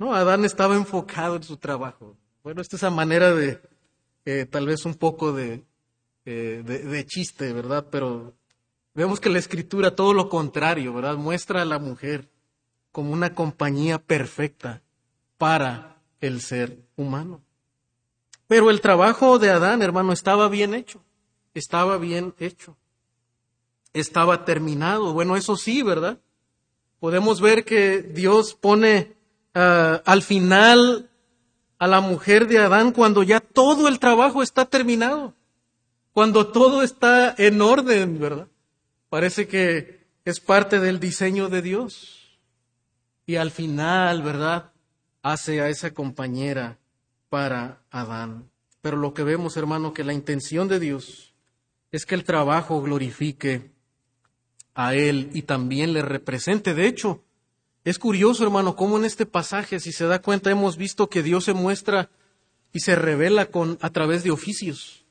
No, Adán estaba enfocado en su trabajo. Bueno, esta es a manera de, eh, tal vez un poco eh, de, de, chiste, ¿verdad? Pero vemos que la escritura, todo lo contrario, ¿verdad? Muestra a la mujer como una compañía perfecta para el ser humano. Pero el trabajo de Adán, hermano, estaba bien hecho. Estaba bien hecho. Estaba terminado. Bueno, eso sí, ¿verdad? Podemos ver que Dios pone Ah, al final a la mujer de Adán cuando ya todo el trabajo está terminado, cuando todo está en orden, ¿verdad? Parece que es parte del diseño de Dios. Y al final, ¿verdad? Hace a esa compañera para Adán. Pero lo que vemos, hermano, que la intención de Dios es que el trabajo glorifique a Él y también le represente. De hecho, es curioso, hermano, cómo en este pasaje, si se da cuenta, hemos visto que Dios se muestra y se revela con, a través de oficios.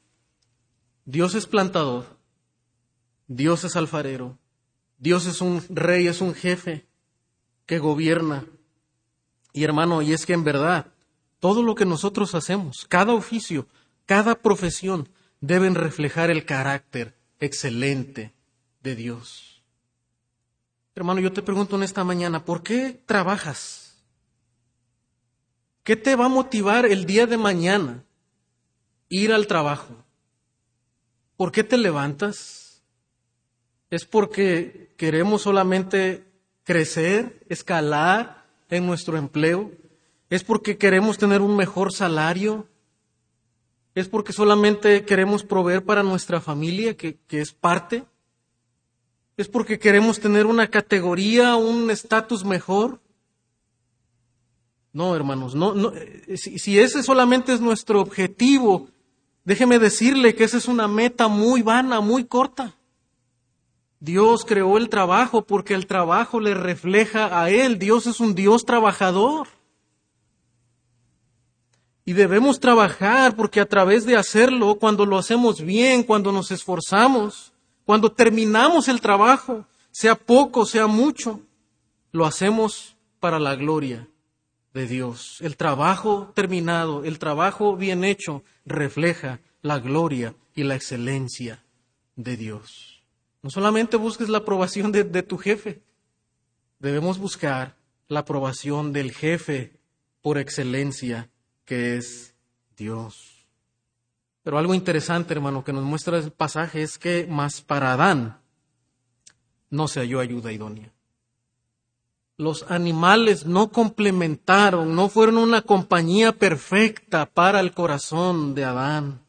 Dios es plantador, Dios es alfarero, Dios es un rey, es un jefe que gobierna. Y hermano, y es que en verdad, todo lo que nosotros hacemos, cada oficio, cada profesión, deben reflejar el carácter excelente de Dios. Hermano, yo te pregunto en esta mañana, ¿por qué trabajas? ¿Qué te va a motivar el día de mañana ir al trabajo? ¿Por qué te levantas? ¿Es porque queremos solamente crecer, escalar en nuestro empleo? ¿Es porque queremos tener un mejor salario? ¿Es porque solamente queremos proveer para nuestra familia, que, es parte? ¿Es porque queremos tener una categoría, un estatus mejor? No, hermanos, no, no eh, si, ese solamente es nuestro objetivo, déjeme decirle que esa es una meta muy vana, muy corta. Dios creó el trabajo porque el trabajo le refleja a Él. Dios es un Dios trabajador. Y debemos trabajar porque a través de hacerlo, cuando lo hacemos bien, cuando nos esforzamos, cuando terminamos el trabajo, sea poco, sea mucho, lo hacemos para la gloria de Dios. El trabajo terminado, el trabajo bien hecho, refleja la gloria y la excelencia de Dios. No solamente busques la aprobación de, de tu jefe, debemos buscar la aprobación del jefe por excelencia que es Dios. Pero algo interesante, hermano, que nos muestra el pasaje es que más para Adán no se halló ayuda idónea los animales no complementaron, no fueron una compañía perfecta para el corazón de Adán.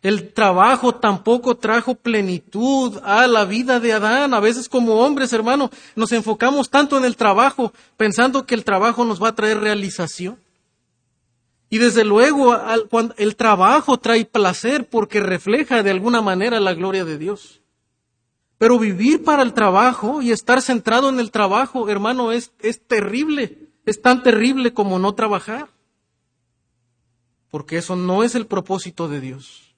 El trabajo tampoco trajo plenitud a la vida de Adán. A veces como hombres, hermano, nos enfocamos tanto en el trabajo pensando que el trabajo nos va a traer realización. Y desde luego el trabajo trae placer porque refleja de alguna manera la gloria de Dios. Pero vivir para el trabajo y estar centrado en el trabajo, hermano, es, es terrible. Es tan terrible como no trabajar. Porque eso no es el propósito de Dios.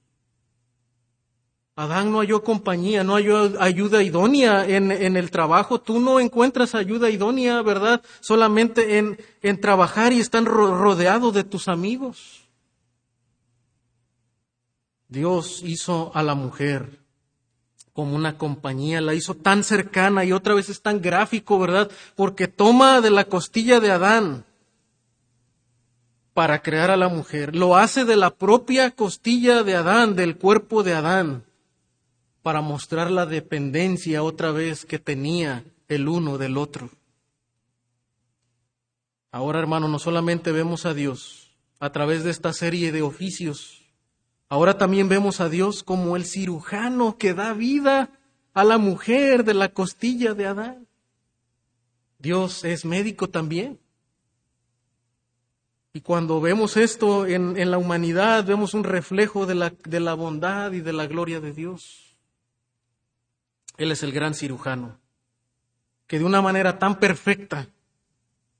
Adán no halló compañía, no halló ayuda idónea en, en, el trabajo. Tú no encuentras ayuda idónea, ¿verdad? Solamente en, en trabajar y estar rodeado de tus amigos. Dios hizo a la mujer como una compañía, la hizo tan cercana y otra vez es tan gráfico, ¿verdad? Porque toma de la costilla de Adán para crear a la mujer, lo hace de la propia costilla de Adán, del cuerpo de Adán, para mostrar la dependencia otra vez que tenía el uno del otro. Ahora, hermano, no solamente vemos a Dios a través de esta serie de oficios, Ahora también vemos a Dios como el cirujano que da vida a la mujer de la costilla de Adán. Dios es médico también. Y cuando vemos esto en, la humanidad, vemos un reflejo de la, bondad y de la gloria de Dios. Él es el gran cirujano, que de una manera tan perfecta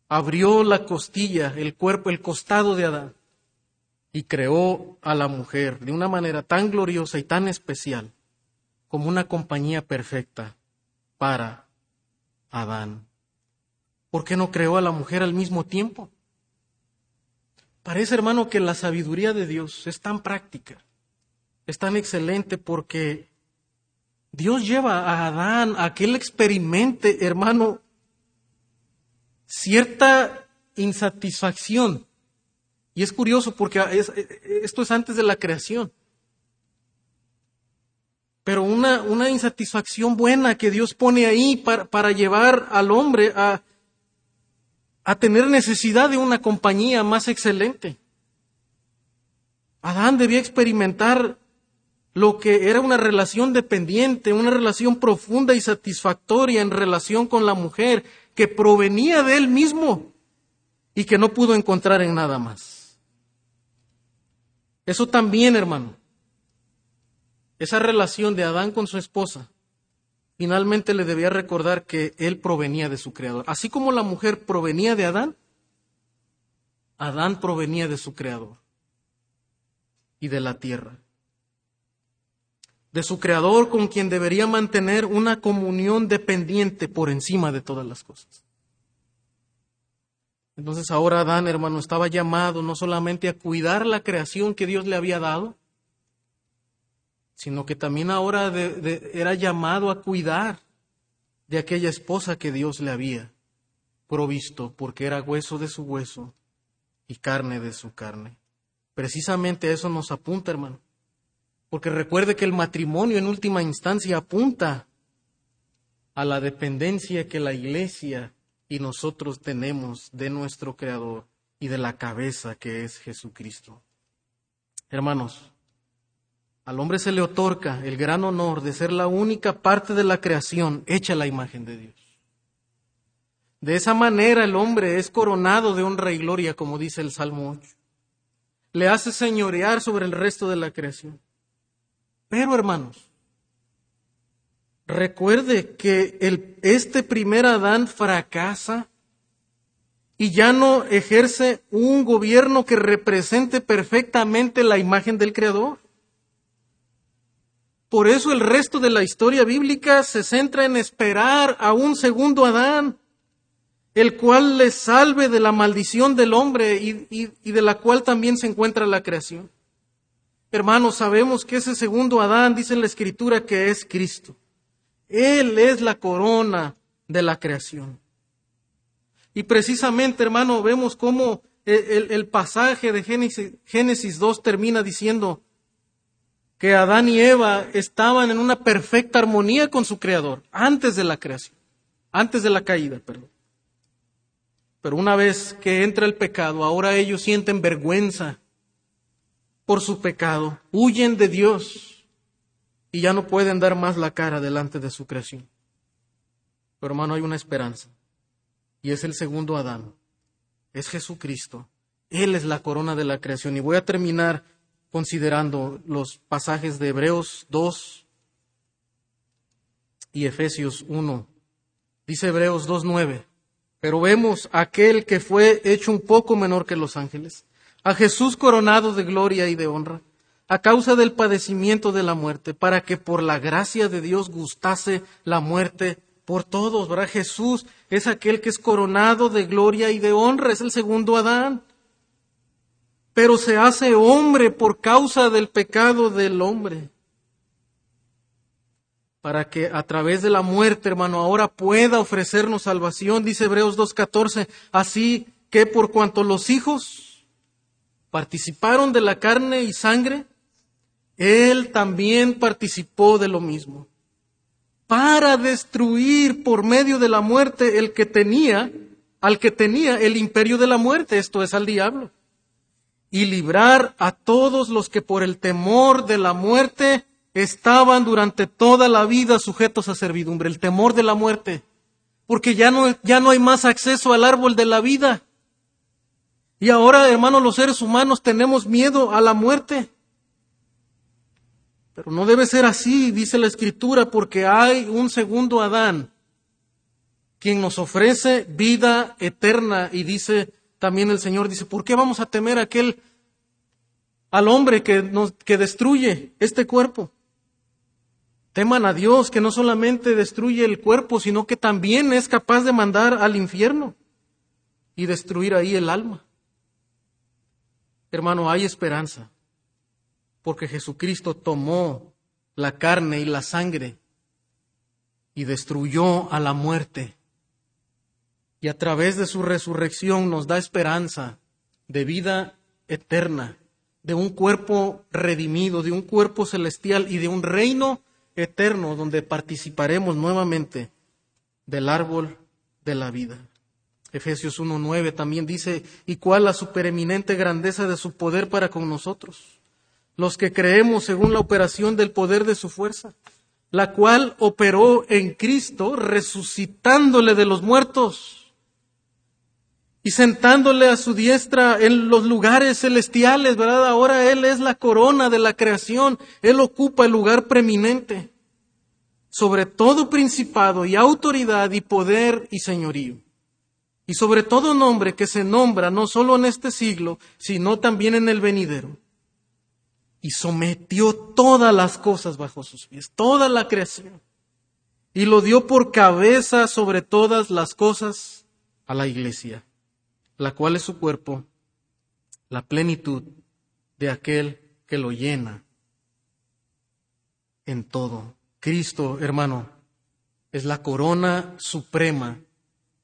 abrió la costilla, el cuerpo, el costado de Adán y creó a la mujer de una manera tan gloriosa y tan especial como una compañía perfecta para Adán. ¿Por qué no creó a la mujer al mismo tiempo? Parece, hermano, que la sabiduría de Dios es tan práctica, es tan excelente porque Dios lleva a Adán a que él experimente, hermano, cierta insatisfacción y es curioso porque esto es antes de la creación. Pero una, una insatisfacción buena que Dios pone ahí para, para llevar al hombre a, a tener necesidad de una compañía más excelente. Adán debía experimentar lo que era una relación dependiente, una relación profunda y satisfactoria en relación con la mujer que provenía de él mismo y que no pudo encontrar en nada más. Eso también, hermano. Esa relación de Adán con su esposa finalmente le debía recordar que él provenía de su creador. Así como la mujer provenía de Adán, Adán provenía de su creador. y de la tierra. De su creador con quien debería mantener una comunión dependiente por encima de todas las cosas. Entonces ahora Adán, hermano, estaba llamado no solamente a cuidar la creación que Dios le había dado, sino que también ahora era llamado a cuidar de aquella esposa que Dios le había provisto, porque era hueso de su hueso y carne de su carne. Precisamente eso nos apunta, hermano. Porque recuerde que el matrimonio en última instancia apunta a la dependencia que la iglesia y nosotros tenemos de nuestro Creador y de la cabeza que es Jesucristo. Hermanos, al hombre se le otorga el gran honor de ser la única parte de la creación hecha la imagen de Dios. De esa manera el hombre es coronado de honra y gloria, como dice el Salmo 8. Le hace señorear sobre el resto de la creación. Pero, hermanos, recuerde que el, este primer Adán fracasa y ya no ejerce un gobierno que represente perfectamente la imagen del Creador. Por eso el resto de la historia bíblica se centra en esperar a un segundo Adán, el cual le salve de la maldición del hombre y, y, de la cual también se encuentra la creación. Hermanos, sabemos que ese segundo Adán dice en la Escritura que es Cristo. Él es la corona de la creación. Y precisamente, hermano, vemos cómo el, pasaje de Génesis, Génesis 2 termina diciendo, que Adán y Eva estaban en una perfecta armonía con su Creador antes de la creación, antes de la caída, perdón. Pero una vez que entra el pecado, ahora ellos sienten vergüenza por su pecado, huyen de Dios y ya no pueden dar más la cara delante de su creación. Pero hermano, hay una esperanza y es el segundo Adán, es Jesucristo. Él es la corona de la creación. Y voy a terminar considerando los pasajes de Hebreos 2 y Efesios 1. Dice Hebreos 2.9, pero vemos aquel que fue hecho un poco menor que los ángeles, a Jesús coronado de gloria y de honra, a causa del padecimiento de la muerte, para que por la gracia de Dios gustase la muerte por todos, ¿verdad? Jesús es aquel que es coronado de gloria y de honra, es el segundo Adán pero se hace hombre por causa del pecado del hombre. Para que a través de la muerte, hermano, ahora pueda ofrecernos salvación, dice Hebreos 2.14, así que por cuanto los hijos participaron de la carne y sangre, él también participó de lo mismo, para destruir por medio de la muerte el que tenía, al que tenía el imperio de la muerte, esto es al diablo y librar a todos los que por el temor de la muerte estaban durante toda la vida sujetos a servidumbre, el temor de la muerte, porque ya no, ya no hay más acceso al árbol de la vida. Y ahora, hermanos, los seres humanos tenemos miedo a la muerte. Pero no debe ser así, dice la Escritura, porque hay un segundo Adán, quien nos ofrece vida eterna y dice también el Señor dice, ¿por qué vamos a temer a aquel, al hombre que, nos, que destruye este cuerpo? Teman a Dios que no solamente destruye el cuerpo, sino que también es capaz de mandar al infierno y destruir ahí el alma. Hermano, hay esperanza, porque Jesucristo tomó la carne y la sangre y destruyó a la muerte y a través de su resurrección nos da esperanza de vida eterna, de un cuerpo redimido, de un cuerpo celestial y de un reino eterno donde participaremos nuevamente del árbol de la vida. Efesios 1.9 también dice, y cuál la supereminente grandeza de su poder para con nosotros, los que creemos según la operación del poder de su fuerza, la cual operó en Cristo resucitándole de los muertos y sentándole a su diestra en los lugares celestiales, ¿verdad? Ahora Él es la corona de la creación, Él ocupa el lugar preeminente sobre todo principado y autoridad y poder y señorío, y sobre todo nombre que se nombra no solo en este siglo, sino también en el venidero. y sometió todas las cosas bajo sus pies, toda la creación, y lo dio por cabeza sobre todas las cosas a la iglesia, la cual es su cuerpo, la plenitud de aquel que lo llena en todo. Cristo, hermano, es la corona suprema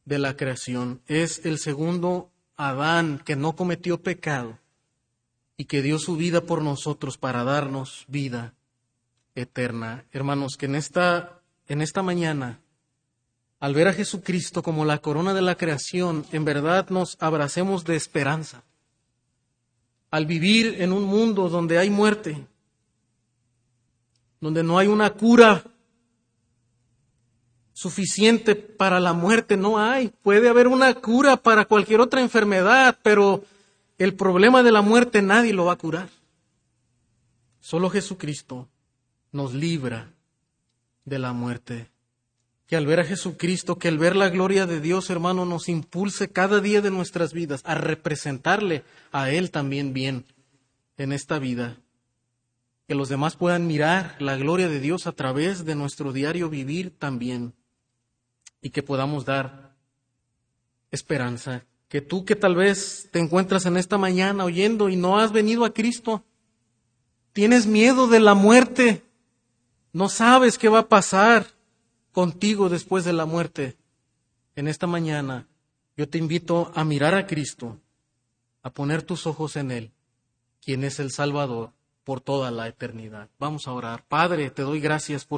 de la creación, es el segundo Adán que no cometió pecado y que dio su vida por nosotros para darnos vida eterna. Hermanos, que en esta, en esta mañana, al ver a Jesucristo como la corona de la creación, en verdad nos abracemos de esperanza. Al vivir en un mundo donde hay muerte, donde no hay una cura suficiente para la muerte, no hay. Puede haber una cura para cualquier otra enfermedad, pero el problema de la muerte nadie lo va a curar. Solo Jesucristo nos libra de la muerte. Que al ver a Jesucristo, que al ver la gloria de Dios, hermano, nos impulse cada día de nuestras vidas a representarle a Él también bien en esta vida. Que los demás puedan mirar la gloria de Dios a través de nuestro diario vivir también. Y que podamos dar esperanza que tú que tal vez te encuentras en esta mañana oyendo y no has venido a Cristo, tienes miedo de la muerte, no sabes qué va a pasar contigo después de la muerte. En esta mañana yo te invito a mirar a Cristo, a poner tus ojos en Él, quien es el Salvador por toda la eternidad. Vamos a orar. Padre, te doy gracias por